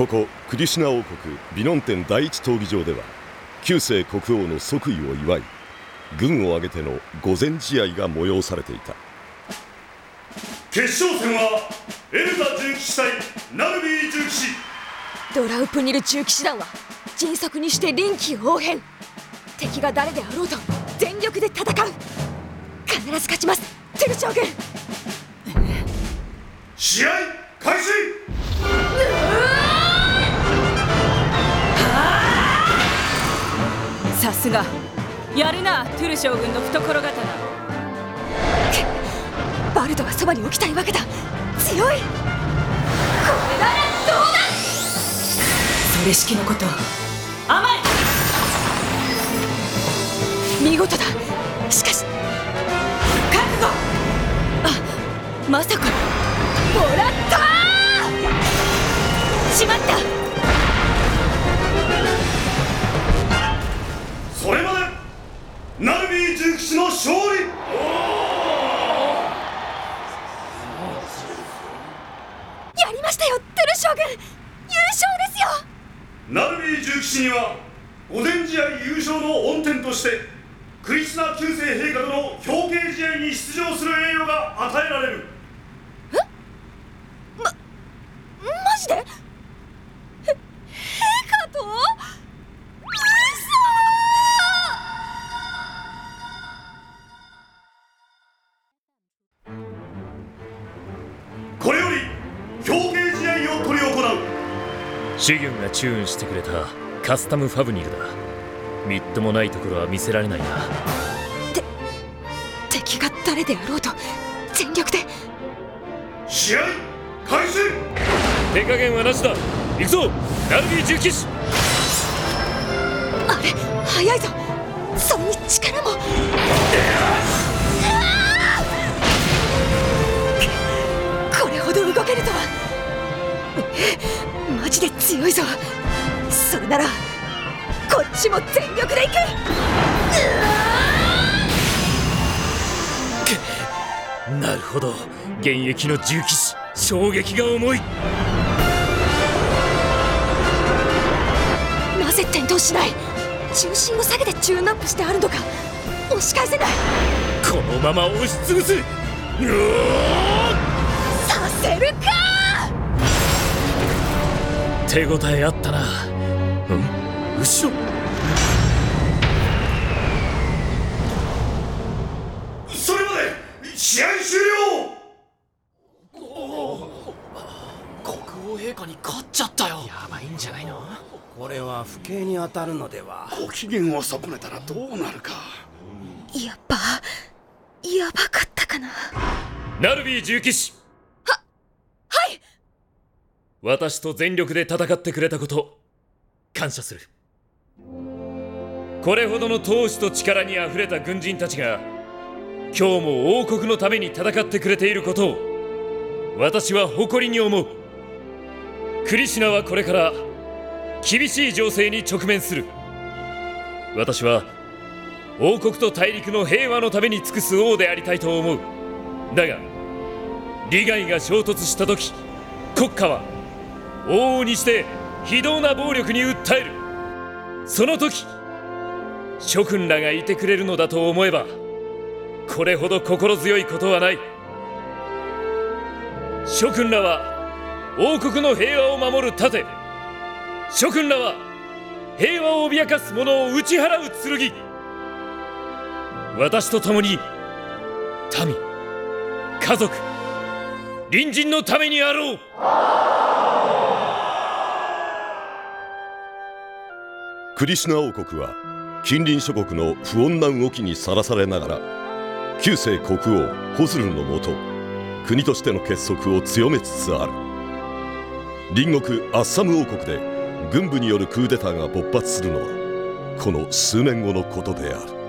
ここクリシュナ王国ビノンテン第一闘技場では旧世国王の即位を祝い軍を挙げての御前試合が催されていた。決勝戦はエルザ重騎士対ナルビー重騎士ドラウプニル重騎士団は迅速にして臨機応変。敵が誰であろうと全力で戦う。必ず勝ちます。トゥル将軍。試合開始さすが。やるなトゥル将軍の懐刀。バルドがそばに置きたいわけだ。強い。これならどうだ。それ式のこと。甘い。見事だ。しかし。覚悟。あまさか。もらったしまった勝利。やりましたよトゥル将軍。優勝ですよ。ナルビー重騎士には御前試合優勝の恩典としてクリスナ旧世陛下との表敬試合に出場する栄誉が与えられるシギュンがチューンしてくれたカスタムファブニルだ。みっともないところは見せられないな。敵が誰であろうと全力で。試合開始！手加減はなしだ。行くぞ！ナルビー重騎士！あれ早いぞ！それに力もマジで強いぞ。それならこっちも全力でいく。なるほど。現役の重騎士衝撃が重い。なぜ転倒しない？重心を下げてチューンアップしてあるのか。押し返せない。このまま押しつぶす。させるか手応えあったな。うん？後ろ。それまで試合終了。国王陛下に勝っちゃったよ。やばいんじゃないの？これは不敬に当たるのでは。ご機嫌を損ねたらどうなるか。やばやばかったかな。ナルビー重騎士。はい私と全力で戦ってくれたこと感謝する。これほどの闘志と力にあふれた軍人たちが今日も王国のために戦ってくれていることを私は誇りに思う。クリシナはこれから厳しい情勢に直面する。私は王国と大陸の平和のために尽くす王でありたいと思う。だが利害が衝突した時国家は往々にして非道な暴力に訴える。その時諸君らがいてくれるのだと思えばこれほど心強いことはない。諸君らは王国の平和を守る盾諸君らは平和を脅かす者を打ち払う剣私と共に民家族隣人のためにあろう。クリシュナ王国は近隣諸国の不穏な動きにさらされながら旧世国王ホズルのもと国としての結束を強めつつある。隣国アッサム王国で軍部によるクーデターが勃発するのはこの数年後のことである。